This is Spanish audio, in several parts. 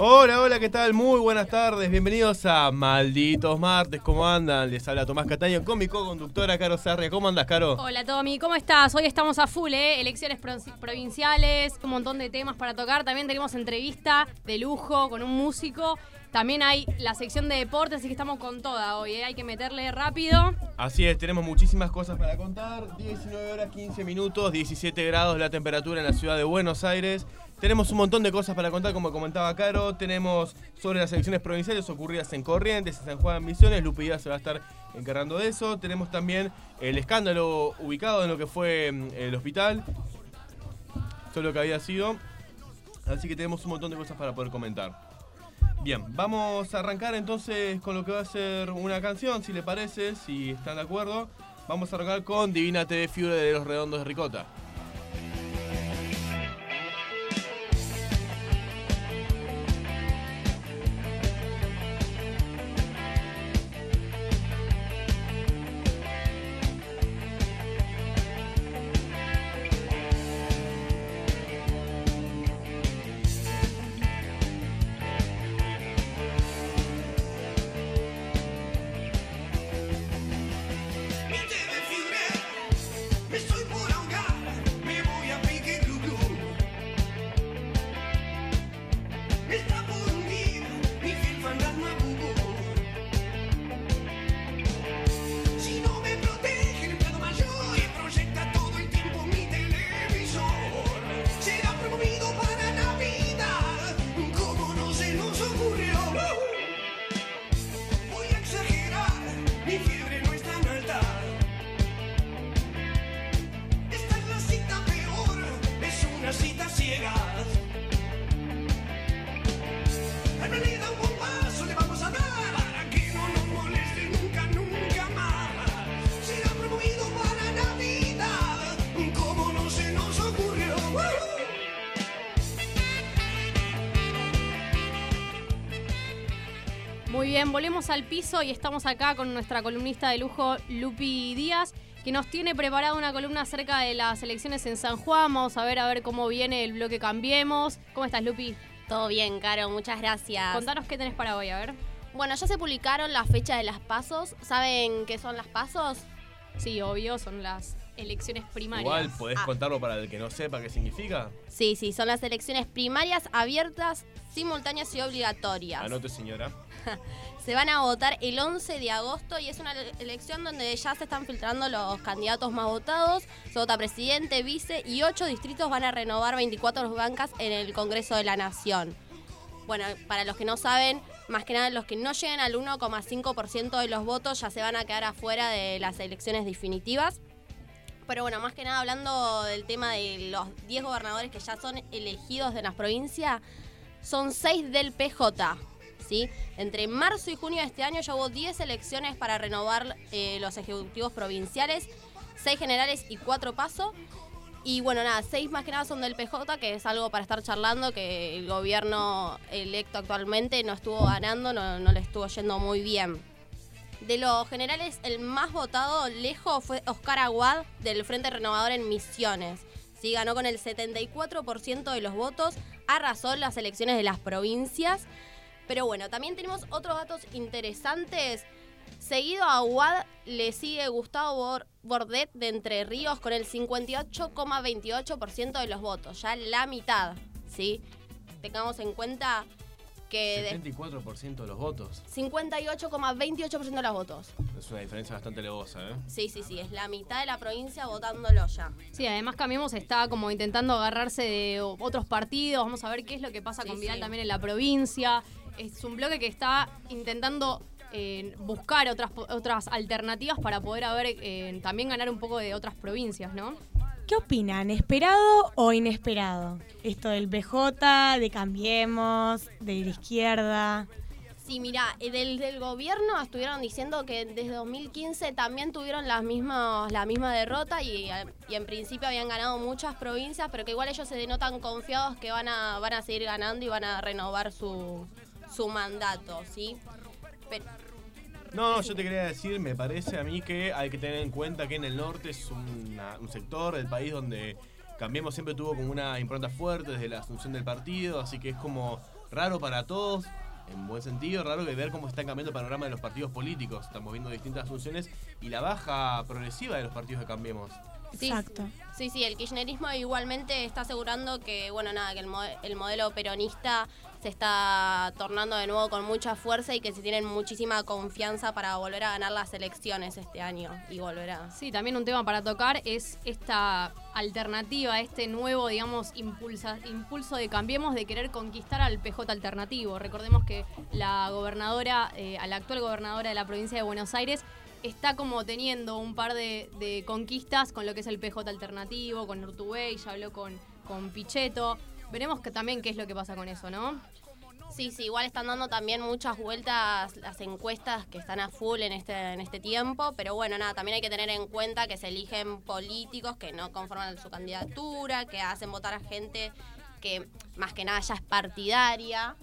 Hola, hola, ¿qué tal? Muy buenas tardes, bienvenidos a Malditos Martes, ¿cómo andan? Les habla Tomás Cataño con mi co-conductora Caro Sarria. ¿Cómo andas, Caro? Hola Tommy, ¿cómo estás? Hoy estamos a full, ¿eh? Elecciones pro- provinciales, un montón de temas para tocar. También tenemos entrevista de lujo con un músico. También hay la sección de deportes, así que estamos con toda hoy, ¿eh? Hay que meterle rápido. Así es, tenemos muchísimas cosas para contar. 19 horas 15 minutos, 17 grados la temperatura en la ciudad de Buenos Aires. Tenemos un montón de cosas para contar, como comentaba Caro. Tenemos sobre las elecciones provinciales ocurridas en Corrientes, en San Juan, Misiones. Lupi Díaz se va a estar encargando de eso. Tenemos también el escándalo ubicado en lo que fue mm, el hospital. Todo lo que había sido. Así que tenemos un montón de cosas para poder comentar. Bien, vamos a arrancar entonces con lo que va a ser una canción, si le parece, si están de acuerdo. Vamos a arrancar con Divina TV Fiore de los Redondos de Ricota. Muy bien, volvemos al piso y estamos acá con nuestra columnista de lujo, Lupi Díaz, que nos tiene preparada una columna acerca de las elecciones en San Juan. Vamos a ver a ver cómo viene el bloque Cambiemos. ¿Cómo estás, Lupi? Todo bien, Caro, muchas gracias. Contanos qué tenés para hoy, a ver. Bueno, ya se publicaron las fechas de las pasos. ¿Saben qué son las pasos? Sí, obvio, son las elecciones primarias. Igual podés Ah. contarlo para el que no sepa qué significa. Sí, sí, son las elecciones primarias abiertas, simultáneas y obligatorias. Anote, señora. Se van a votar el 11 de agosto y es una ele- elección donde ya se están filtrando los candidatos más votados. Se vota presidente, vice y ocho distritos van a renovar 24 bancas en el Congreso de la Nación. Bueno, para los que no saben, más que nada los que no lleguen al 1,5% de los votos ya se van a quedar afuera de las elecciones definitivas. Pero bueno, más que nada hablando del tema de los 10 gobernadores que ya son elegidos de las provincias, son 6 del PJ. Entre marzo y junio de este año ya hubo 10 elecciones para renovar eh, los ejecutivos provinciales, 6 generales y 4 pasos. Y bueno, nada, 6 más que nada son del PJ, que es algo para estar charlando, que el gobierno electo actualmente no estuvo ganando, no, no le estuvo yendo muy bien. De los generales, el más votado lejos fue Oscar Aguad del Frente Renovador en Misiones. Sí, ganó con el 74% de los votos, arrasó las elecciones de las provincias. Pero bueno, también tenemos otros datos interesantes. Seguido a Aguad le sigue Gustavo Bor- Bordet de Entre Ríos con el 58,28% de los votos, ya la mitad, ¿sí? Tengamos en cuenta que de 74% de los votos. 58,28% de los votos. Es una diferencia bastante levosa, ¿eh? Sí, sí, sí, es la mitad de la provincia votándolo ya. Sí, además Cambiemos está como intentando agarrarse de otros partidos. Vamos a ver qué es lo que pasa Sí, con Vidal sí. también en la provincia. Es un bloque que está intentando eh, buscar otras, otras alternativas para poder haber, eh, también ganar un poco de otras provincias, ¿no? ¿Qué opinan? ¿Esperado o inesperado? Esto del BJ, de Cambiemos, de la izquierda. Sí, mira, eh, del, del gobierno estuvieron diciendo que desde 2015 también tuvieron las mismas, la misma derrota y, y en principio habían ganado muchas provincias, pero que igual ellos se denotan confiados que van a, van a seguir ganando y van a renovar su, su mandato, ¿sí? Pero, No, no, yo te quería decir, me parece a mí que hay que tener en cuenta que en el norte es una- un sector del país donde Cambiemos siempre tuvo como una impronta fuerte desde la asunción del partido, así que es como raro para todos, en buen sentido, raro que ver cómo está cambiando el panorama de los partidos políticos. Estamos viendo distintas asunciones y la baja progresiva de los partidos de Cambiemos. Sí, Exacto. Sí, sí, el kirchnerismo igualmente está asegurando que, bueno, nada, que el, mo- el modelo peronista se está tornando de nuevo con mucha fuerza y que se tienen muchísima confianza para volver a ganar las elecciones este año y volver a... Sí, también un tema para tocar es esta alternativa, este nuevo, digamos, impulsa- impulso de Cambiemos de querer conquistar al PJ alternativo. Recordemos que la gobernadora, eh, a la actual gobernadora de la provincia de Buenos Aires, está como teniendo un par de, conquistas con lo que es el PJ alternativo, con Urtubey, ya habló con, con Pichetto. Veremos que también qué es lo que pasa con eso, ¿no? Sí, sí, igual están dando también muchas vueltas las encuestas que están a full en este, en este tiempo, pero bueno, nada, también hay que tener en cuenta que se eligen políticos que no conforman su candidatura, que hacen votar a gente que más que nada ya es partidaria,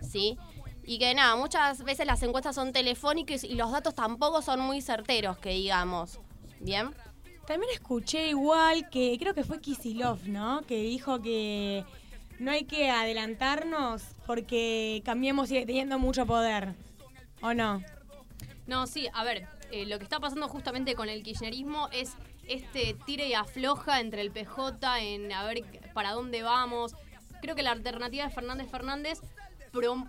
¿sí? Y que nada, muchas veces las encuestas son telefónicas y los datos tampoco son muy certeros, que digamos. ¿Bien? También escuché igual que creo que fue Kisilov, ¿no? Que dijo que no hay que adelantarnos porque Cambiemos sigue teniendo mucho poder. ¿O no? No, sí, a ver, eh, lo que está pasando justamente con el kirchnerismo es este tire y afloja entre el PJ en a ver para dónde vamos. Creo que la alternativa de Fernández Fernández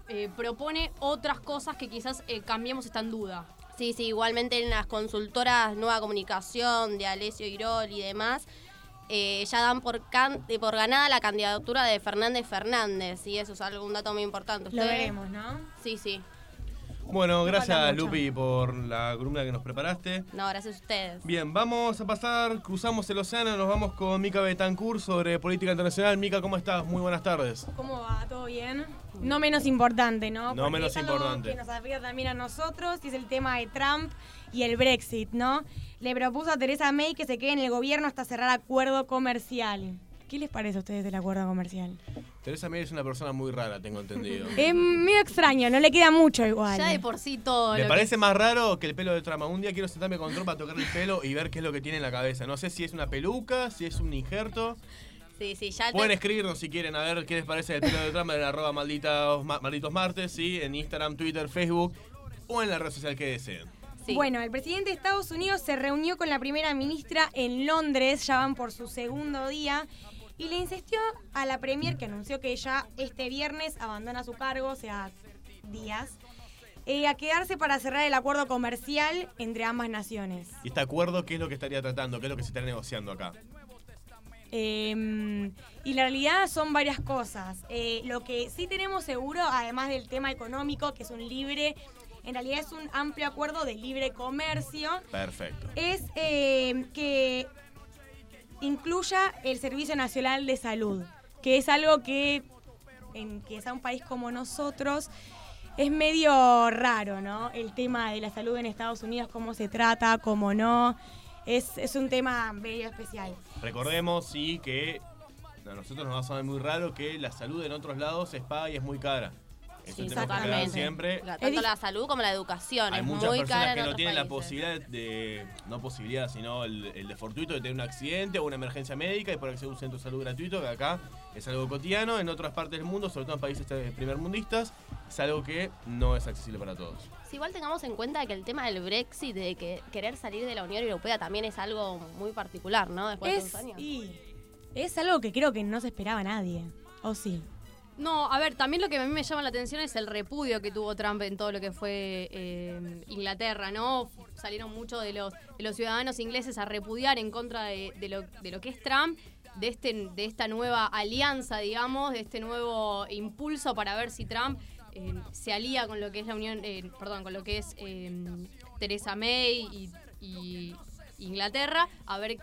eh, propone otras cosas que quizás eh, cambiemos está en duda. Sí, sí, igualmente en las consultoras Nueva Comunicación de Alessio Irol y demás, eh, ya dan por, can- eh, por ganada la candidatura de Fernández Fernández, y eso es algo, un dato muy importante. Lo veremos, ¿no? Sí, sí. Bueno, gracias. Lupi por la columna que nos preparaste. No, gracias a ustedes. Bien, vamos a pasar, cruzamos el océano, nos vamos con Mica Betancourt sobre política internacional. Mica, ¿cómo estás? Muy buenas tardes. ¿Cómo va? ¿Todo bien? No menos importante, ¿no? No Porque menos es algo importante. Que nos afecta también a nosotros y es el tema de Trump y el Brexit, ¿no? Le propuso a Teresa May que se quede en el gobierno hasta cerrar acuerdo comercial. ¿Qué les parece a ustedes el acuerdo comercial? Teresa May es una persona muy rara, tengo entendido. Es medio extraño, no le queda mucho igual. Ya de por sí todo. ¿Le lo parece más raro que el pelo de trama? Un día quiero sentarme con Trump a tocarle el pelo y ver qué es lo que tiene en la cabeza. No sé si es una peluca, si es un injerto. Sí, sí, ya te- Pueden escribirnos si quieren a ver qué les parece el pelo de trama en arroba malditos, ma- malditos martes, ¿sí? en Instagram, Twitter, Facebook o en la red social que deseen. sí. Bueno, el presidente de Estados Unidos se reunió con la primera ministra en Londres, ya van por su segundo día, y le insistió a la premier, que anunció que ya este viernes abandona su cargo, o sea, días, eh, a quedarse para cerrar el acuerdo comercial entre ambas naciones. ¿Y este acuerdo qué es lo que estaría tratando? ¿Qué es lo que se está negociando acá? Eh, y la realidad son varias cosas. Eh, lo que sí tenemos seguro, además del tema económico, que es un libre, en realidad es un amplio acuerdo de libre comercio, Perfecto. es eh, que incluya el Servicio Nacional de Salud, que es algo que, en que sea un país como nosotros, es medio raro, ¿no? El tema de la salud en Estados Unidos, cómo se trata, cómo no, es, es un tema medio especial. Recordemos, sí, que a nosotros nos va a sonar muy raro que la salud en otros lados es paga y es muy cara. Eso Sí, tenemos que aclarar totalmente. siempre. La- Es Tanto la salud como la educación. Hay es muchas muy personas cara que no tienen la posibilidad de, no posibilidad, sino el, el de fortuito de tener un accidente o una emergencia médica y por acceder a un centro de salud gratuito, que acá es algo cotidiano, en otras partes del mundo, sobre todo en países eh, primermundistas, es algo que no es accesible para todos. Si igual tengamos en cuenta que el tema del Brexit, de que querer salir de la Unión Europea también es algo muy particular, ¿no? Después de Es, tantos años. y es algo que creo que no se esperaba nadie, ¿o sí? No, a ver, también lo que a mí me llama la atención es el repudio que tuvo Trump en todo lo que fue eh, Inglaterra, ¿no? Salieron muchos de los, de los ciudadanos ingleses a repudiar en contra de, lo, que es Trump, de, este, de esta nueva alianza, digamos, de este nuevo impulso para ver si Trump eh, se alía con lo que es la Unión, eh, perdón, con lo que es eh, Theresa May y, y Inglaterra, a ver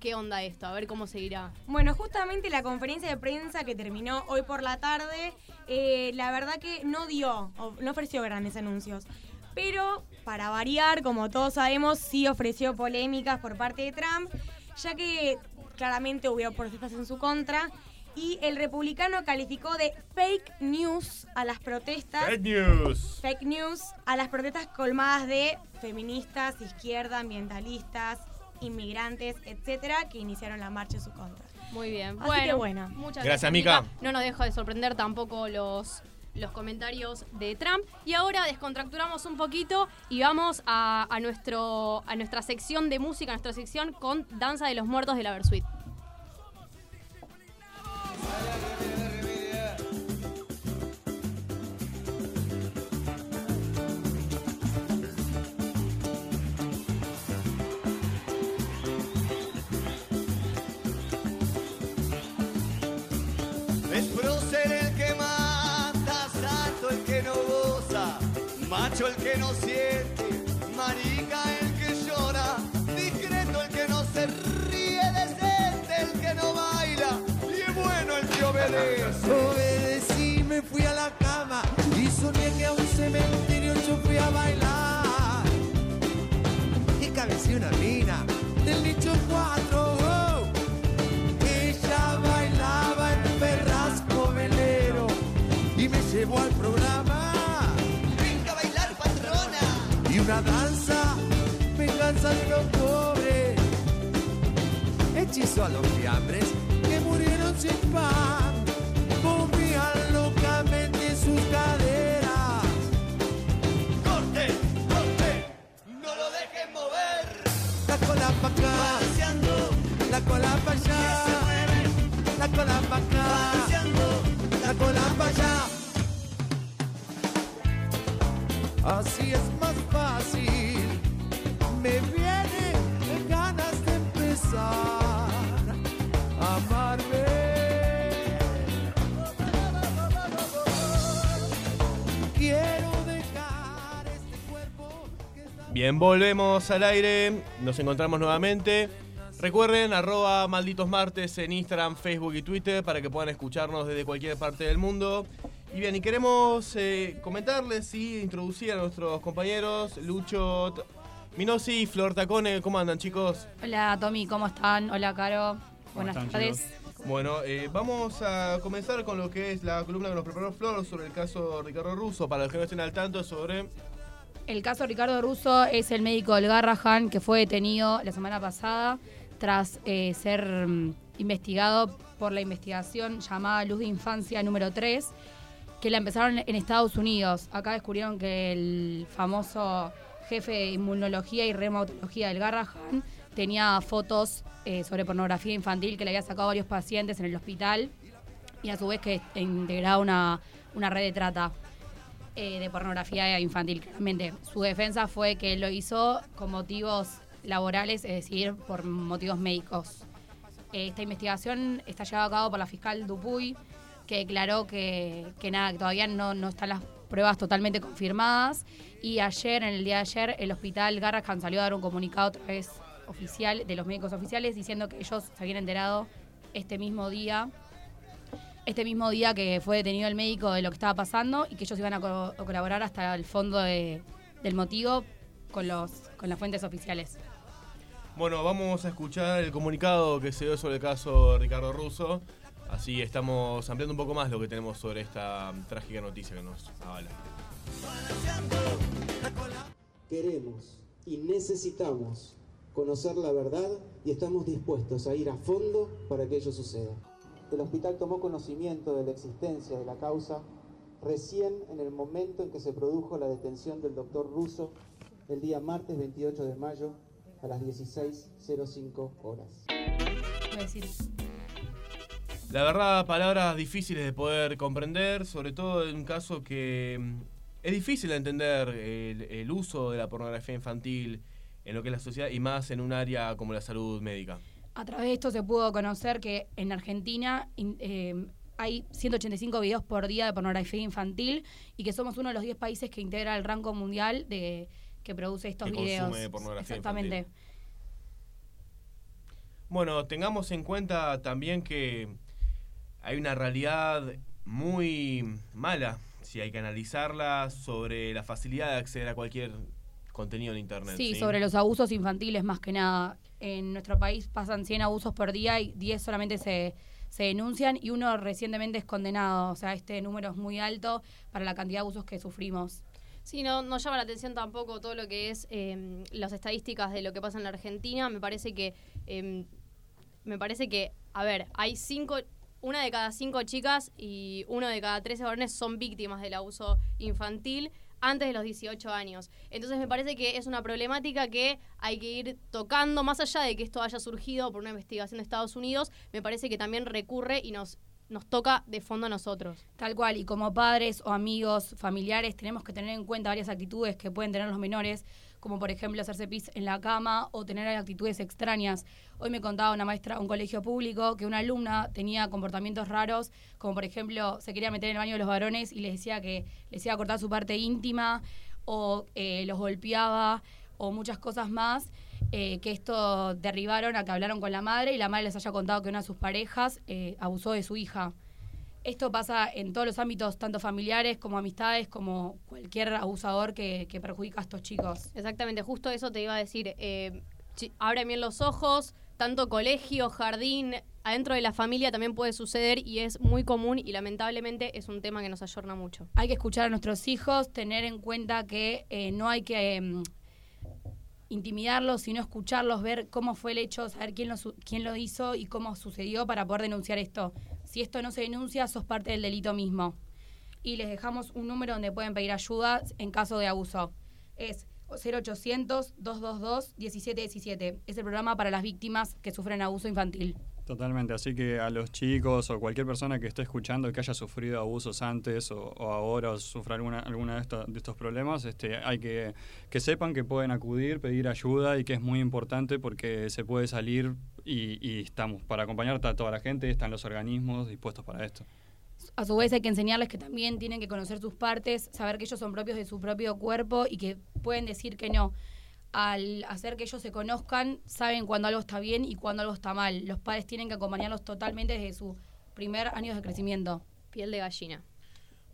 qué onda esto, a ver cómo seguirá. Bueno, justamente la conferencia de prensa que terminó hoy por la tarde, eh, la verdad que no dio, no ofreció grandes anuncios. Pero, para variar, como todos sabemos, sí ofreció polémicas por parte de Trump, ya que claramente hubo protestas en su contra. Y el republicano calificó de fake news a las protestas. Fake news. Fake news a las protestas colmadas de feministas, izquierda, ambientalistas, inmigrantes, etcétera, que iniciaron la marcha en su contra. Muy bien. Así bueno, que bueno. Muchas Gracias, Mica. Mica. No nos deja de sorprender tampoco los, los comentarios de Trump. Y ahora descontracturamos un poquito y vamos a, a nuestro, a nuestra sección de música, a nuestra sección con Danza de los Muertos de la Versuit. Macho el que no siente, venganza de pobres. Hechizo a los fiambres que murieron sin pan. Bien, volvemos al aire. Nos encontramos nuevamente. Recuerden, arroba malditos martes en Instagram, Facebook y Twitter para que puedan escucharnos desde cualquier parte del mundo. Y bien, y queremos eh, comentarles y introducir a nuestros compañeros Lucho, Minosi y Flor Tacone. ¿Cómo andan, chicos? Hola Tommy, ¿cómo están? Hola Caro, buenas tardes. Bueno, eh, vamos a comenzar con lo que es la columna que nos preparó Flor sobre el caso Ricardo Russo. Para los que no estén al tanto sobre El caso Ricardo Russo es el médico del Garrahan que fue detenido la semana pasada tras eh, ser mm, investigado por la investigación llamada Luz de Infancia número 3, que la empezaron en Estados Unidos. Acá descubrieron que el famoso jefe de inmunología y reumatología del Garrahan tenía fotos eh, sobre pornografía infantil que le había sacado a varios pacientes en el hospital y a su vez que integraba una, una red de trata eh, de pornografía infantil, claramente. Su defensa fue que lo hizo con motivos laborales, es decir, por motivos médicos. Esta investigación está llevada a cabo por la fiscal Dupuy, que declaró que, que nada, que todavía no, no están las pruebas totalmente confirmadas. Y ayer, en el día de ayer, el hospital Garrahan salió a dar un comunicado otra vez oficial de los médicos oficiales diciendo que ellos se habían enterado este mismo día este mismo día que fue detenido el médico de lo que estaba pasando y que ellos iban a, co- a colaborar hasta el fondo de- del motivo con, los, con las fuentes oficiales. Bueno, vamos a escuchar el comunicado que se dio sobre el caso Ricardo Russo. Así estamos ampliando un poco más lo que tenemos sobre esta mm, trágica noticia que nos avala. Queremos y necesitamos conocer la verdad y estamos dispuestos a ir a fondo para que ello suceda. El hospital tomó conocimiento de la existencia de la causa recién en el momento en que se produjo la detención del doctor Russo el día martes 28 de mayo a las 16.05 horas. La verdad, palabras difíciles de poder comprender, sobre todo en un caso que mm, es difícil de entender el, el uso de la pornografía infantil en lo que es la sociedad y más en un área como la salud médica. A través de esto se pudo conocer que en Argentina in- eh, hay 185 videos por día de pornografía infantil y que somos uno de los 10 países que integra el rango mundial de que produce estos Que videos. consume pornografía Exactamente. infantil. Bueno, tengamos en cuenta también que hay una realidad muy mala, si hay que analizarla, sobre la facilidad de acceder a cualquier contenido en Internet. Sí, sobre los abusos infantiles más que nada. En nuestro país pasan 100 abusos por día y 10 solamente se, se denuncian y uno recientemente es condenado. O sea, este número es muy alto para la cantidad de abusos que sufrimos. Sí, no, no llama la atención tampoco todo lo que es eh, las estadísticas de lo que pasa en la Argentina. Me parece que, eh, me parece que, a ver, hay cinco, una de cada cinco chicas y uno de cada 13 varones son víctimas del abuso infantil antes de los 18 años. Entonces me parece que es una problemática que hay que ir tocando, más allá de que esto haya surgido por una investigación de Estados Unidos, me parece que también recurre y nos, nos toca de fondo a nosotros. Tal cual, y como padres o amigos, familiares, tenemos que tener en cuenta varias actitudes que pueden tener los menores, como por ejemplo hacerse pis en la cama o tener actitudes extrañas. Hoy me contaba una maestra de un colegio público que una alumna tenía comportamientos raros, como por ejemplo se quería meter en el baño de los varones y les decía que les iba a cortar su parte íntima o eh, los golpeaba o muchas cosas más. eh, que esto derribaron a que hablaron con la madre y la madre les haya contado que una de sus parejas eh, abusó de su hija. Esto pasa en todos los ámbitos, tanto familiares como amistades, como cualquier abusador que, que perjudica a estos chicos. Exactamente, justo eso te iba a decir. Eh, abren bien los ojos, tanto colegio, jardín, adentro de la familia también puede suceder y es muy común y lamentablemente es un tema que nos ayorna mucho. Hay que escuchar a nuestros hijos, tener en cuenta que eh, no hay que em, intimidarlos, sino escucharlos, ver cómo fue el hecho, saber quién lo, su- quién lo hizo y cómo sucedió para poder denunciar esto. Si esto no se denuncia, sos parte del delito mismo. Y les dejamos un número donde pueden pedir ayuda en caso de abuso. Es 0800-222-1717. Es el programa para las víctimas que sufren abuso infantil. Totalmente, así que a los chicos o cualquier persona que esté escuchando que haya sufrido abusos antes o, ahora o sufra alguna, alguna de, estos, de estos problemas, este, hay que que sepan que pueden acudir, pedir ayuda y que es muy importante porque se puede salir y, y estamos para acompañar a toda la gente, están los organismos dispuestos para esto. A su vez hay que enseñarles que también tienen que conocer sus partes, saber que ellos son propios de su propio cuerpo y que pueden decir que no. Al hacer que ellos se conozcan, saben cuando algo está bien y cuando algo está mal. Los padres tienen que acompañarlos totalmente desde su primer año de crecimiento. Piel de gallina.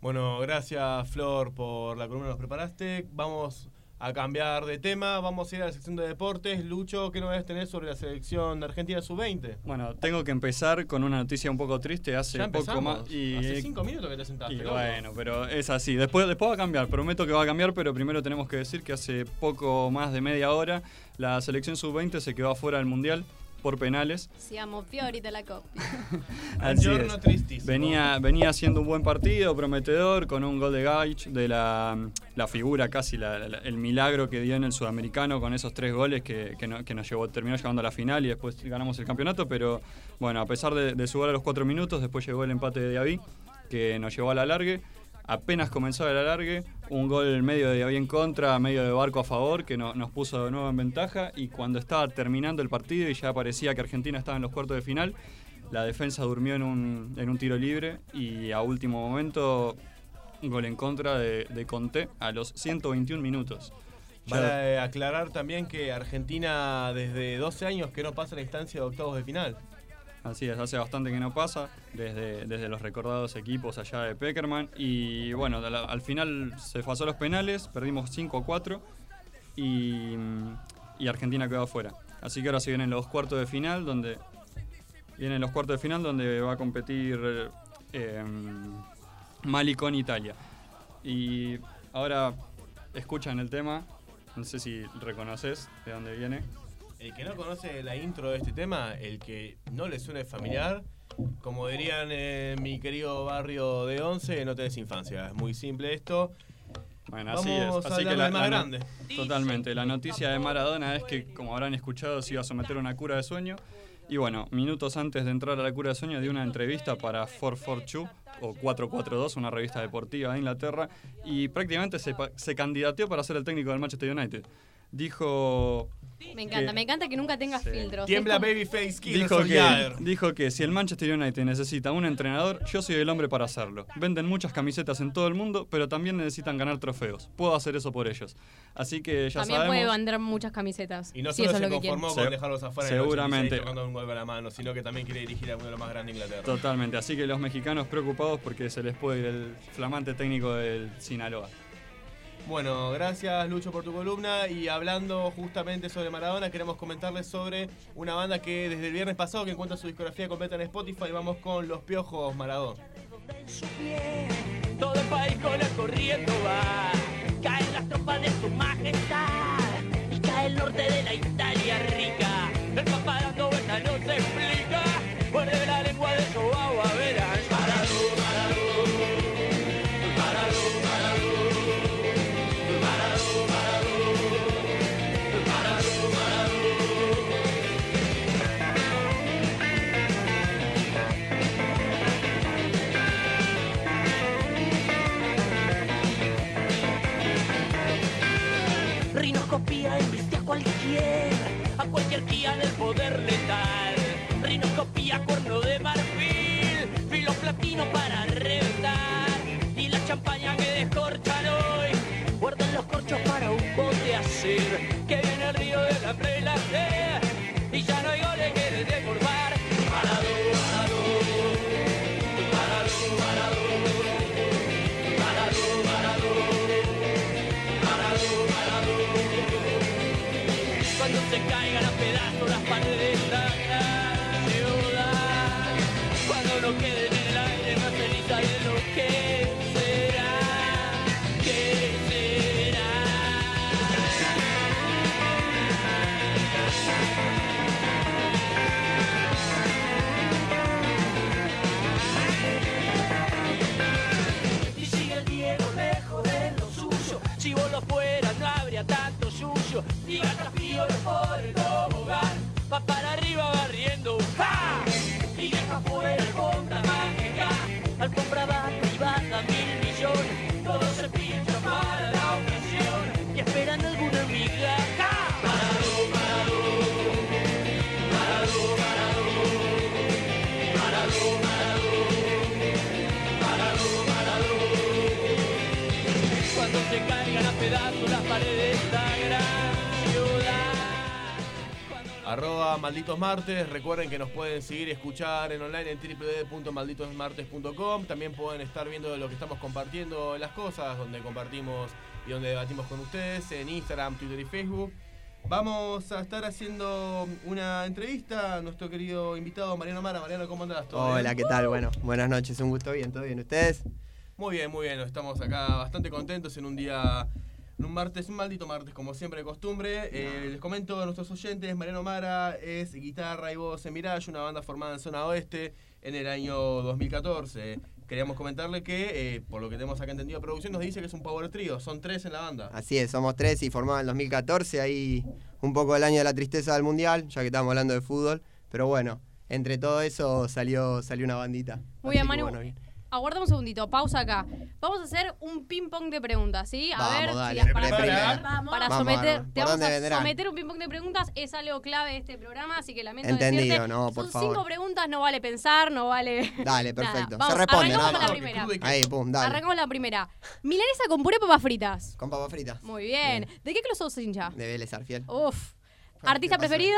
Bueno, gracias Flor por la columna que nos preparaste. Vamos a cambiar de tema, vamos a ir a la sección de deportes. Lucho, ¿qué novedades tenés sobre la selección de Argentina sub-20? Bueno, tengo que empezar con una noticia un poco triste. Hace Ya poco más. Y, Hace cinco minutos que te sentaste. Y bueno, pero es así. Después, después va a cambiar, prometo que va a cambiar, pero primero tenemos que decir que hace poco más de media hora la selección sub-20 se quedó afuera del Mundial por penales. Siamo Fiori de la copia. Así es. tristísimo. Venía, venía haciendo un buen partido, prometedor, con un gol de Gaich, de la, la figura casi, la- la- el milagro que dio en el sudamericano con esos tres goles que, que no- que nos llevó, terminó llevando a la final y después ganamos el campeonato. Pero bueno, a pesar de, de su gol a los cuatro minutos, después llegó el empate de Diaby, que nos llevó a la alargue. Apenas comenzó el alargue, un gol medio de Diaby en contra, medio de Barco a favor, que no- nos puso de nuevo en ventaja. Y cuando estaba terminando el partido y ya parecía que Argentina estaba en los cuartos de final, la defensa durmió en un, en un tiro libre y a último momento un gol en contra de, de Conté a los 121 minutos. Para aclarar también que Argentina desde 12 años que no pasa la instancia de octavos de final. Así es, hace bastante que no pasa, desde, desde los recordados equipos allá de Peckerman. Y bueno, al final se pasó los penales, perdimos 5 a 4 y, y Argentina quedó afuera. Así que ahora se vienen los cuartos de final, donde vienen los cuartos de final donde va a competir eh, con Italia. Y ahora escuchan el tema, no sé si reconoces de dónde viene. El que no conoce la intro de este tema, el que no le suene familiar, como dirían en mi querido barrio de Once, no tenés infancia. Es muy simple esto. Bueno, así Vamos es. Así que la, más la grande. Totalmente. La noticia de Maradona es que, como habrán escuchado, se iba a someter a una cura de sueño. Y bueno, minutos antes de entrar a la cura de sueño, dio una entrevista para 442 o 442, una revista deportiva de Inglaterra, y prácticamente se, se candidateó para ser el técnico del Manchester United. Dijo Me encanta, Que- me encanta que nunca tengas Sí. filtros. Tiembla Babyface Kid Dijo que, dijo que si el Manchester United necesita un entrenador, yo soy el hombre para hacerlo. Venden muchas camisetas en todo el mundo, pero también necesitan ganar trofeos. Puedo hacer eso por ellos. Así que ya También sabemos. puede vender muchas camisetas. Y no si solo se conformó con Se- dejarlos afuera en el seguramente. 86 tocando un gol con la mano, sino que también quiere dirigir a uno de los más grandes de Inglaterra. Totalmente. Así que los mexicanos preocupados porque se les puede ir el flamante técnico del Sinaloa. Bueno, gracias Lucho por tu columna y hablando justamente sobre Maradona, queremos comentarles sobre una banda que desde el viernes pasado que encuentra su discografía completa en Spotify, vamos con Los Piojos Maradona. Todo el país con de su majestad. El norte de la no se explica. A cualquier guía del poder letal. Rinoscopía, cuerno de marfil, filo platino para caigan a pedazos las paredes gran ciudad. Cuando no queden en el aire más ceniza de lo que será. ¿Qué será? Y sigue el Diego lejos de lo suyo. Si vos lo fueras, no habría tanto suyo. Gata frío por el tobogán. Va para arriba barriendo. ¡Ja! Y deja fuera alfombra mágica. Alfombra va privada, mil millones. Todo se pincha para la ocasión. Y esperando alguna amiga. ¡Ja! Parado, parado. Parado, parado. Parado, parado. Parado, parado. Cuando se caigan a pedazos las paredes Arroba Malditos Martes, recuerden que nos pueden seguir y escuchar en online en www.malditosmartes.com. También pueden estar viendo lo que estamos compartiendo en las cosas, donde compartimos y donde debatimos con ustedes en Instagram, Twitter y Facebook. Vamos a estar haciendo una entrevista a nuestro querido invitado Mariano Mara. Mariano, ¿cómo andás? ¿Todo Hola, bien? ¿qué tal? Bueno, buenas noches, un gusto, bien, ¿todo bien? ¿Ustedes? Muy bien, muy bien. Estamos acá bastante contentos en un día, martes, un maldito martes, como siempre de costumbre. Eh, les comento a nuestros oyentes, Mariano Mara es guitarra y voz en Mirage, una banda formada en zona oeste en el año 2014. Queríamos comentarle que, eh, por lo que tenemos acá entendido, producción nos dice que es un power trio, son tres en la banda. Así es, somos tres y formamos en el 2014, ahí un poco el año de la tristeza del Mundial, ya que estamos hablando de fútbol. Pero bueno, entre todo eso salió, salió una bandita. Muy bien, Manu. bueno, bien. Aguarda un segundito, pausa acá. Vamos a hacer un ping-pong de preguntas, ¿sí? A Vamos, ver, dale, si las- para, primera. para Vamos, someter, Manu. te ¿Por vamos dónde a vendrán? someter un ping-pong de preguntas, es algo clave de este programa, así que lamento Entendido, decirte, no, por son favor. cinco preguntas, no vale pensar, no vale... Dale, perfecto. vamos, Se responde, arrancamos la primera. Ahí, pum, dale. Arrancamos la primera. Milanesa con puré o papas fritas. Con papas fritas. Muy bien. ¿De qué club sos hincha? De Vélez Arfiel. Uf. ¿Artista preferido?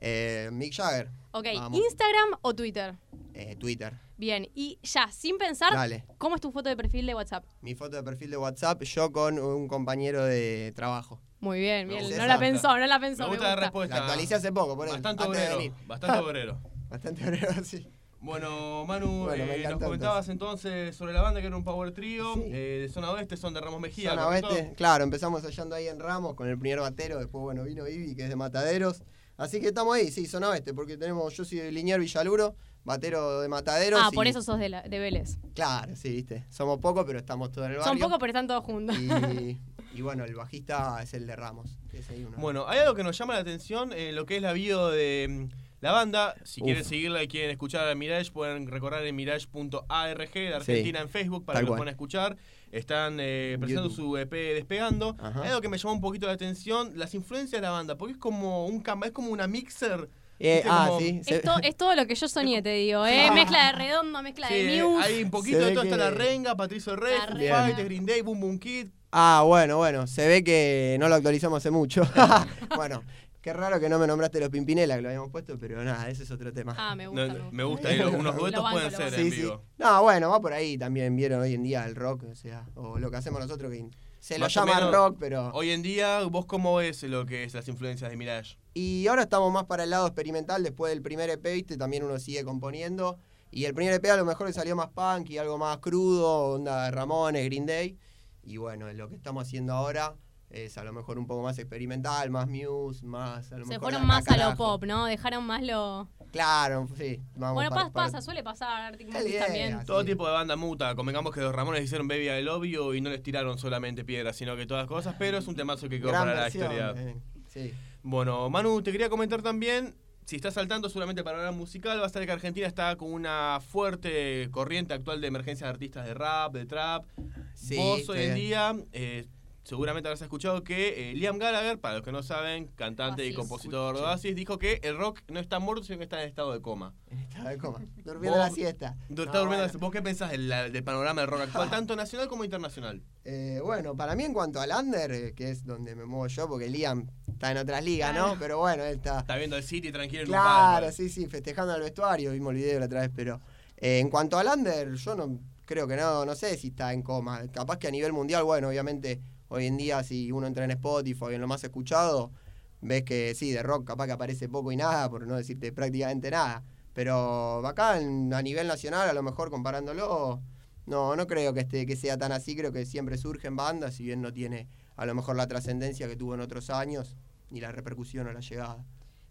Eh, Mick Jagger. Ok, Vamos. ¿Instagram o Twitter? Eh, Twitter. Bien, y ya, sin pensar, Dale. ¿cómo es tu foto de perfil de WhatsApp? Mi foto de perfil de WhatsApp, yo con un compañero de trabajo. Muy bien, bien. No la pensó, no la pensó. Me me gusta la gusta. respuesta. La actualicé hace poco, por eso. Bastante obrero, bastante obrero. Bastante obrero, sí. Bueno, Manu, Bueno, me eh, nos comentabas entonces sobre la banda que era un power trio eh, de zona oeste, son de Ramos Mejía. Zona oeste, claro, empezamos hallando ahí en Ramos con el primer batero, después bueno vino Ibi que es de Mataderos. Así que estamos ahí, sí, zona oeste, porque tenemos, yo soy de Linier Villaluro, batero de Mataderos. Ah, y- por eso sos de, la- de Vélez. Claro, sí, viste. Somos pocos, pero estamos todos en el barrio. Son pocos, pero están todos juntos. Y, y bueno, el bajista es el de Ramos. que es ahí uno. Bueno, hay algo que nos llama la atención, eh, lo que es la bio de mm, la banda. Si Uf. quieren seguirla y quieren escuchar a Mirage, pueden recorrer en mirage.arg de Argentina Sí, en Facebook para tal que lo puedan escuchar. están eh, presentando YouTube. su EP Despegando. Ajá. Hay algo que me llamó un poquito la atención, las influencias de la banda, porque es como un es como una mixer. Eh, ah, Como- sí. Es, to- es todo lo que yo soñé, te digo, ¿eh? Mezcla de redondo, mezcla Sí, de Muse. hay un poquito Se de todo, está que- la Renga, Patricio Rey. Fighters, Green Day, Boom Boom Kid. Ah, bueno, bueno. Se ve que no lo actualizamos hace mucho. bueno, qué raro que no me nombraste los Pimpinela, que lo habíamos puesto, pero nada, ese es otro tema. Ah, me No, gusta. no, me gusta. me gusta, y lo- unos duetos banco, pueden lo ser en Sí, sí. vivo. No, bueno, va por ahí también. Vieron hoy en día el rock, o sea, o lo que hacemos nosotros, que se lo llama rock, pero. Hoy en día, ¿vos cómo ves lo que es las influencias de Mirage? Y ahora estamos más para el lado experimental. Después del primer EP, viste, también uno sigue componiendo. Y el primer EP a lo mejor le salió más punk y algo más crudo, onda Ramones, Green Day. Y bueno, lo que estamos haciendo ahora es a lo mejor un poco más experimental, más Muse, más a lo Se mejor fueron más a lo pop, ¿no? Dejaron más lo. Claro, sí. Vamos bueno, para- pas- para- pasa, suele pasar. Arctic Monkeys también. Todo Sí. tipo de banda muta. Convengamos que los Ramones hicieron Baby Love You y no les tiraron solamente piedras, sino que todas cosas, pero es un temazo que quedó Gran para versión, la historia. eh, Sí. Bueno, Manu, te quería comentar también, si estás saltando seguramente para hablar musical, va a ser que Argentina está con una fuerte corriente actual de emergencia de artistas de rap, de trap. Sí, Vos hoy en día, eh, seguramente habrás escuchado que eh, Liam Gallagher, para los que no saben, cantante y compositor de Oasis, dijo que el rock no está muerto, sino que está en estado de coma. Estaba de coma. Durmiendo la siesta. No, está durmiendo- bueno. ¿Vos qué pensás del, del panorama del rock actual, tanto nacional como internacional? Eh, bueno, para mí en cuanto al under, eh, que es donde me muevo yo, porque Liam está en otras ligas, Claro. ¿no? Pero bueno, él está... Está viendo el City tranquilo en Claro, sí, sí, festejando el vestuario, vimos el video la otra vez, pero eh, en cuanto al under, yo no creo que no, no sé si está en coma. Capaz que a nivel mundial, bueno, obviamente hoy en día si uno entra en Spotify en lo más escuchado, ves que sí, de rock capaz que aparece poco y nada, por no decirte prácticamente nada. Pero acá en- a nivel nacional, a lo mejor comparándolo, no, no creo que, esté, que sea tan así, creo que siempre surgen bandas, si bien no tiene a lo mejor la trascendencia que tuvo en otros años, ni la repercusión o la llegada.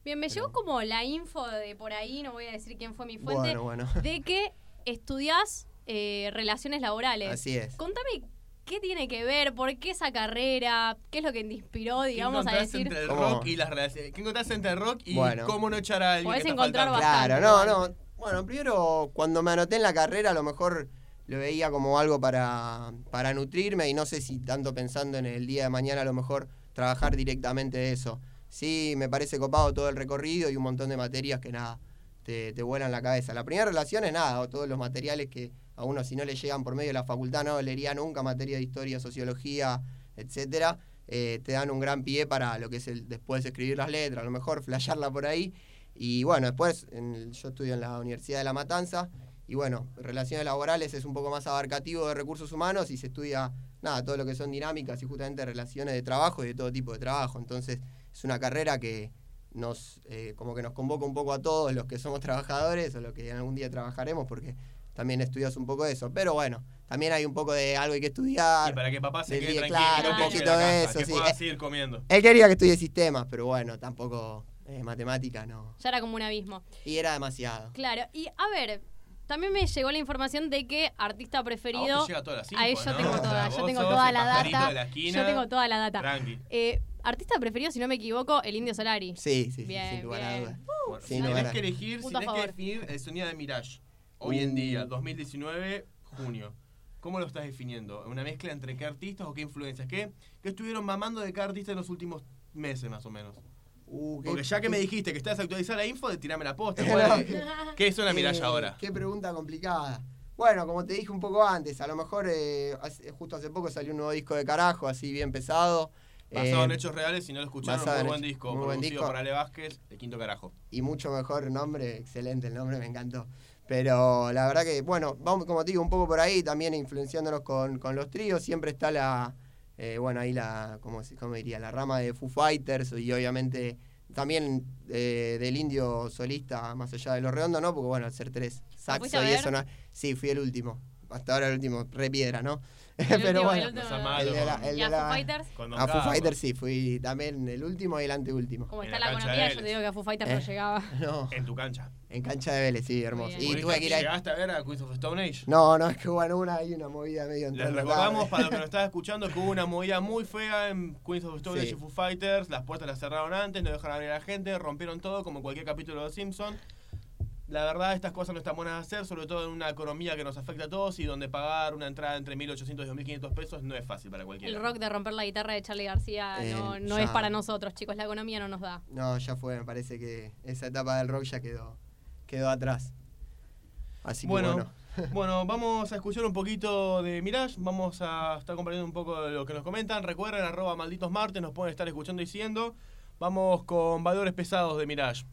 Bien, me llegó como la info de por ahí, no voy a decir quién fue mi fuente, Bueno, bueno. de que estudias eh, relaciones laborales. Así es. Contame qué tiene que ver, por qué esa carrera, qué es lo que te inspiró, digamos, a ¿Qué decir. encontraste entre el rock y las relaciones? ¿Qué encontraste entre el rock y Bueno. cómo no echar a alguien Podés que encontrar bastante. Claro, no, no. Bueno, primero, cuando me anoté en la carrera, a lo mejor lo veía como algo para, para nutrirme y no sé si tanto pensando en el día de mañana, a lo mejor trabajar directamente de eso. Sí, me parece copado todo el recorrido y un montón de materias que nada, te, te vuelan la cabeza. La primera relación es nada, o todos los materiales que a uno si no le llegan por medio de la facultad no leería nunca, materia de historia, sociología, etcétera, eh, te dan un gran pie para lo que es el después escribir las letras, a lo mejor flashearla por ahí. Y bueno, después en yo estudio en la Universidad de La Matanza y bueno, relaciones laborales es un poco más abarcativo de recursos humanos y se estudia nada, todo lo que son dinámicas y justamente relaciones de trabajo y de todo tipo de trabajo. Entonces es una carrera que nos eh, como que nos convoca un poco a todos los que somos trabajadores o los que algún día trabajaremos porque también estudias un poco de eso. Pero bueno, también hay un poco de algo hay que estudiar. Y para que papá se quede día- tranquilo, claro, un poquito la de casa, eso, que sí. pueda Eh, seguir comiendo. Él quería que estudie sistemas, pero bueno, tampoco eh, matemática no. Ya era como un abismo. Y era demasiado. Claro, y a ver, también me llegó la información de que artista A preferido. vos te llega todas las Ahí infos, yo ¿no? tengo O sea, toda, yo tengo toda la data. de la esquina. Yo tengo toda la data. Tranqui. Eh, artista preferido, si no me equivoco, el Indio Solari. Sí, sí, sí, Bien, sin lugar a dudas. Bueno, Sin si lugar tenés a- que elegir, si a tenés que definir el sonido de Mirage, hoy en Uh. día, 2019, junio, ¿cómo lo estás definiendo? ¿Una mezcla entre qué artistas o qué influencias? ¿Qué, qué estuvieron mamando de cada artista en los últimos meses, más o menos? Uh, qué- Porque ya que me dijiste que estás actualizada la info, de tirame la posta. No, ¿cuál es- ¿Qué suena Mirage Eh, ahora? Qué pregunta complicada. Bueno, como te dije un poco antes, a lo mejor eh, hace- justo hace poco salió un nuevo disco de carajo, así bien pesado. Basado eh, en hechos reales, si no lo escucharon, muy en buen hechos- disco, muy buen producido disco. por Ale Vázquez, de Quinto Carajo. y mucho mejor nombre, excelente el nombre, me encantó. Pero la verdad que, bueno, vamos, como te digo, un poco por ahí, también influenciándonos con, con los tríos, siempre está la, eh, bueno, ahí la, ¿cómo, cómo diría? La rama de Foo Fighters y obviamente también eh, del indio solista, más allá de los redondos, ¿no? Porque bueno, al ser tres saxo y eso no... Sí, fui el último. Hasta ahora el último, re piedra, ¿no? Pero bueno, el de la- con- el ¿Y de a la- Foo Fighters? a Foo. Fighters sí, fui también el último y el anteúltimo. Como En está la economía, yo te digo que a Foo Fighters Eh. no llegaba. No, En tu cancha. en cancha de Vélez, sí, hermoso. Y tuve que ir ahí. ¿Llegaste a ver a Queens of Stone Age? No, no, es que bueno, una hay una movida medio Les entrando recordamos para los que nos están escuchando que hubo una movida muy fea en Queens of Stone Age Sí. y Foo Fighters. Las puertas las cerraron antes, no dejaron abrir a la gente, rompieron todo como cualquier capítulo de Los Simpsons. La verdad estas cosas no están buenas de hacer, sobre todo en una economía que nos afecta a todos y donde pagar una entrada entre 1.800 y 2.500 pesos no es fácil para cualquiera. El rock de romper la guitarra de Charlie García Eh, no, no ya. es para nosotros, chicos. La economía no nos da. No, ya fue, me parece que esa etapa del rock ya quedó, quedó atrás. Así que bueno, bueno. bueno, vamos a escuchar un poquito de Mirage, vamos a estar compartiendo un poco de lo que nos comentan. Recuerden, arroba malditos martes, nos pueden estar escuchando y siguiendo. Vamos con valores pesados de Mirage.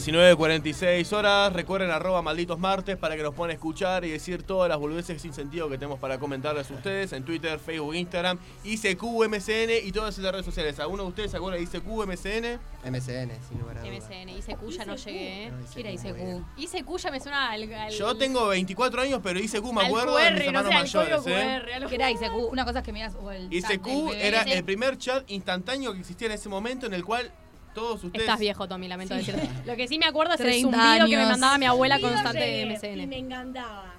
19.46 horas, recuerden arroba malditos martes para que nos puedan escuchar y decir todas las boludeces sin sentido que tenemos para comentarles a ustedes en Twitter, Facebook, Instagram, ICQ, MCN y todas esas redes sociales. ¿Alguno de ustedes se acuerda de ICQ, MCN? MCN, sin lugar a dudas. MCN, ICQ ya no llegué. ¿eh? ¿Qué era ICQ? ICQ ya me suena al. al- Yo tengo 24 años, pero ICQ me al acuerdo de mis QR, no sé, mayores. código ¿eh? QR, algo. ¿Qué era ICQ? Una cosa es que miras o el chat ICQ era el primer chat instantáneo que existía en ese momento en el cual todos ustedes... Estás viejo, Tommy, lamento Sí. decirte. Lo que sí me acuerdo es el 30 zumbido que me años. mandaba mi abuela Zumbido constante de llegué, Y MCN. me encantaba.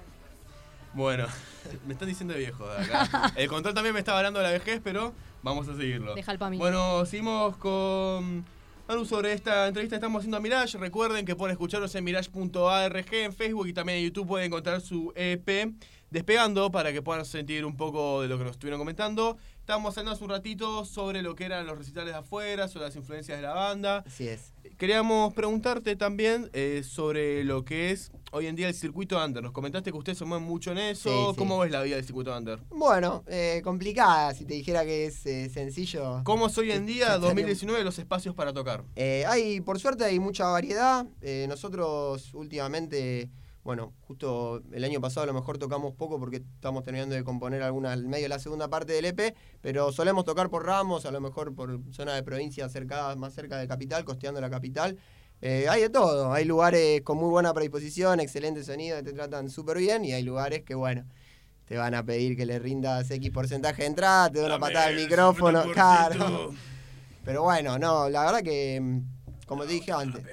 Bueno, me están diciendo viejo de acá. El control también me estaba hablando de la vejez, pero vamos a seguirlo. Deja el pami. Bueno, seguimos con Manu sobre esta entrevista que estamos haciendo a Mirage. Recuerden que pueden escucharnos en mirage.arg en Facebook y también en YouTube pueden encontrar su EP despegando para que puedan sentir un poco de lo que nos estuvieron comentando. Estábamos hablando hace un ratito sobre lo que eran los recitales de afuera, sobre las influencias de la banda. Así es. Queríamos preguntarte también eh, sobre lo que es hoy en día el circuito under. Nos comentaste que usted se mueve mucho en eso. Sí, sí. ¿Cómo ves la vida del circuito under? Bueno, eh, complicada, si te dijera que es eh, sencillo. ¿Cómo es hoy en día, te estaría- 2019, los espacios para tocar? Hay, por suerte hay mucha variedad. Nosotros últimamente, bueno, justo el año pasado a lo mejor tocamos poco porque estamos terminando de componer alguna al medio de la segunda parte del EP, pero solemos tocar por ramos, a lo mejor por zona de provincia cerca, más cerca de capital, costeando la capital. Eh, hay de todo, hay lugares con muy buena predisposición, excelente sonido, que te tratan súper bien, y hay lugares que, bueno, te van a pedir que le rindas X porcentaje de entrada, te da una patada al micrófono, claro. Pero bueno, no, la verdad que, mm, como te dije antes,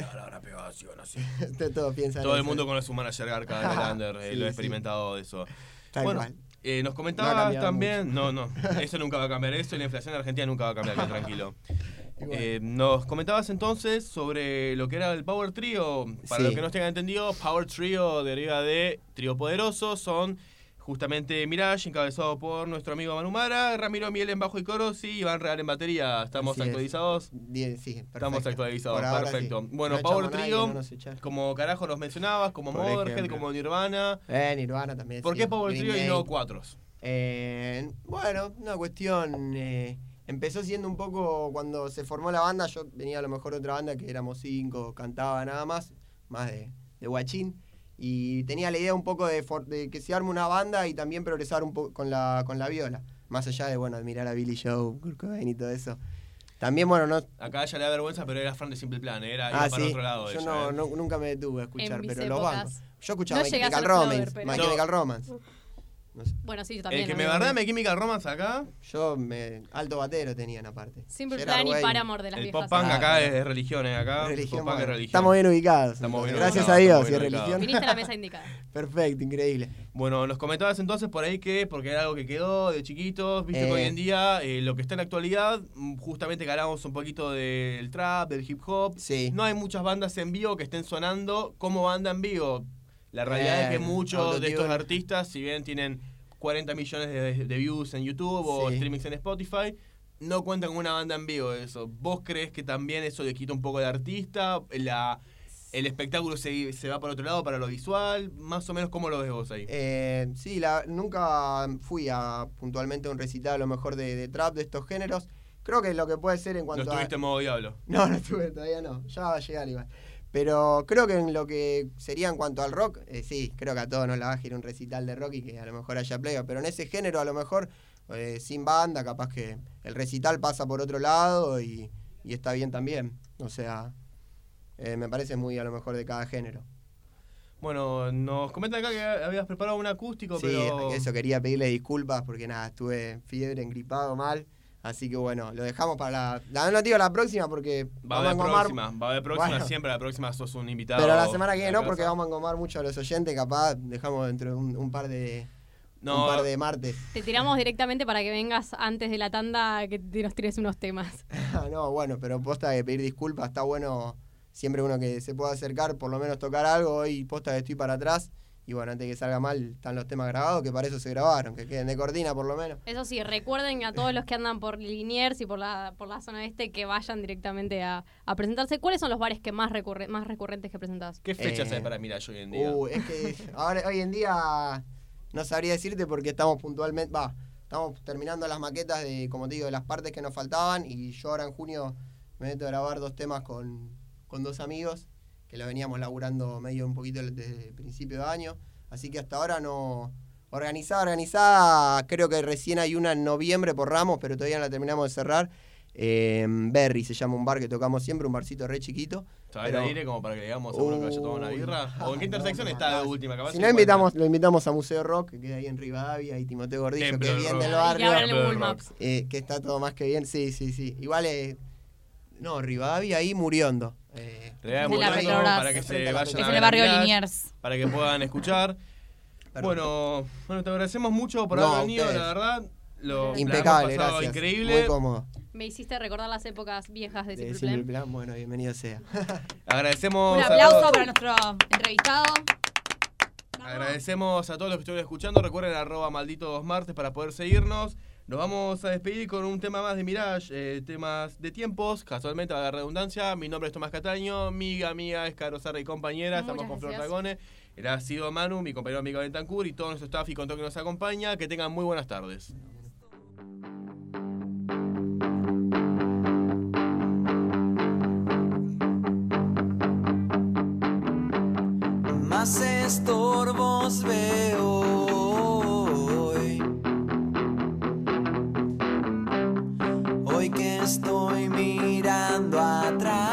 todos piensan Todo el mundo conoce su manager Garca del under, eh, Sí, lo he experimentado de eso. Tal bueno, cual. eh, nos comentabas también. No, no, eso nunca va a cambiar. Eso y la inflación en Argentina nunca va a cambiar, tranquilo. bueno. Eh, nos comentabas entonces sobre lo que era el Power Trio. Para Sí. los que no estén entendido, Power Trio deriva de Trío Poderoso. Son justamente Mirage, encabezado por nuestro amigo Manumara, Ramiro Miel en bajo y coros y Iván Real en batería. ¿Estamos Así es. actualizados? Bien, sí, perfecto. Estamos actualizados, perfecto. sí. Bueno, No Power Trio, no como carajo nos mencionabas, como Por Motorhead, ejemplo. como Nirvana. Eh, Nirvana también. ¿Por sí. qué Power Green Trio y no cuatros? Eh, bueno, una cuestión. eh, empezó siendo un poco cuando se formó la banda. Yo venía a lo mejor de otra banda que éramos cinco, cantaba nada más, más de, de guachín. Y tenía la idea un poco de, for- de que se arme una banda y también progresar un poco con la, con la viola. Más allá de, bueno, admirar a Billy Joe, Kurt Cobain y todo eso. También, bueno, no. Acá ella le da vergüenza, pero era fan de Simple Plan, era iba Ah, para sí. otro lado. Yo ella, no, eh. no- nunca me detuve a escuchar, pero los bancos. Yo escuchaba No My Chemical Romance. My Chemical Romance. Bueno, sí, yo también. El que me veo. verdad me Chemical Romance acá. Yo, me, alto batero tenían aparte. Simple Plan y Way. Paramore de las El viejas. pop punk Ah, acá es religión, eh, acá. Religión, pop punk es religión. Estamos bien ubicados. Estamos bien Gracias ubicados, a Dios, y bien ubicados. religión. Viniste a la mesa indicada. Perfecto, increíble. Bueno, nos comentabas entonces por ahí que, porque era algo que quedó de chiquitos, viste que Eh. hoy en día eh, lo que está en la actualidad, mm, justamente que hablamos un poquito del trap, del hip hop, Sí. no hay muchas bandas en vivo que estén sonando como banda en vivo. La realidad es que muchos de estos artistas, si bien tienen 40 millones de, de views en YouTube o Sí. streamings en Spotify, no cuentan con una banda en vivo eso. ¿Vos crees que también eso le quita un poco de artista? La, el espectáculo se, se va por otro lado para lo visual, más o menos cómo lo ves vos ahí. Eh, sí, la, nunca fui a puntualmente a un recital a lo mejor de, de trap de estos géneros. Creo que lo que puede ser en No cuanto estuviste a... en modo diablo. No, no estuve, todavía no. Ya va a llegar igual. Pero creo que en lo que sería en cuanto al rock, eh, sí, creo que a todos nos la va a girar un recital de rock y que a lo mejor haya play. Pero en ese género, a lo mejor, eh, sin banda, capaz que el recital pasa por otro lado y, y está bien también. O sea, eh, me parece muy a lo mejor de cada género. Bueno, nos comentan acá que habías preparado un acústico, Sí, pero. eso quería pedirle disculpas porque nada, estuve fiebre, engripado mal. Así que bueno, lo dejamos para la. la no digo la próxima porque Va a haber vamos a engomar. próxima, va a haber próxima, Bueno. siempre la próxima sos un invitado. Pero la semana que viene no, casa. porque vamos a engomar mucho a los oyentes, capaz dejamos dentro de un, un par de. No. Un par de martes. Te tiramos directamente para que vengas antes de la tanda que te- nos tires unos temas. No, bueno, pero posta de pedir disculpas, está bueno siempre uno que se pueda acercar, por lo menos tocar algo. Hoy posta que estoy para atrás. Y bueno, antes de que salga mal, están los temas grabados, que para eso se grabaron, que queden de cortina por lo menos. Eso sí, recuerden a todos los que andan por Liniers y por la, por la zona este que vayan directamente a, a presentarse. ¿Cuáles son los bares que más, recurre- más recurrentes que presentás? ¿Qué fechas Eh, hay para mirar hoy en día? Uh, es que ahora, hoy en día no sabría decirte porque estamos puntualmente, va, estamos terminando las maquetas de, como te digo, de las partes que nos faltaban y yo ahora en junio me meto a grabar dos temas con, con dos amigos que lo veníamos laburando medio un poquito desde el principio de año, así que hasta ahora no... Organizada, organizada, creo que recién hay una en noviembre por Ramos, pero todavía no la terminamos de cerrar. Eh, Berry se llama un bar que tocamos siempre, un barcito re chiquito. ¿Sabés pero- el aire como para que le digamos a uno que vaya a tomar una birra? ¿O en qué intersección no, está no. de última? Capaz Si no, invitamos, lo invitamos a Museo Rock, que queda ahí en Rivadavia, y Timoteo Gordillo, Templo que es del barrio. eh, que está todo más que bien. Sí, sí, sí. Igual, eh, no, Rivadavia ahí muriendo. Eh, la mucho Petrobras. para que se vayan Es a en el barrio Liniers. Para que puedan escuchar. Bueno, bueno, te agradecemos mucho por No, haber a venido, la verdad. Lo, impecable, gracias. increíble. Muy cómodo. Me hiciste recordar las épocas viejas de De Simple Simple Plan. Plan, bueno, bienvenido sea. Agradecemos Un a aplauso todos. para nuestro entrevistado. Agradecemos a todos los que estuvieron escuchando. Recuerden arroba malditos martes para poder seguirnos. Nos vamos a despedir con un tema más de Mirage, eh, temas de tiempos, casualmente a la redundancia. Mi nombre es Tomás Cataño, mi amiga es Caro Sarra y compañera. Estamos con Flor gracias. Dragone. Él ha sido Manu, mi compañero amigo Bentancur y todo nuestro staff y con todo que nos acompaña. Que tengan muy buenas tardes. más estorbos veo estoy mirando atrás.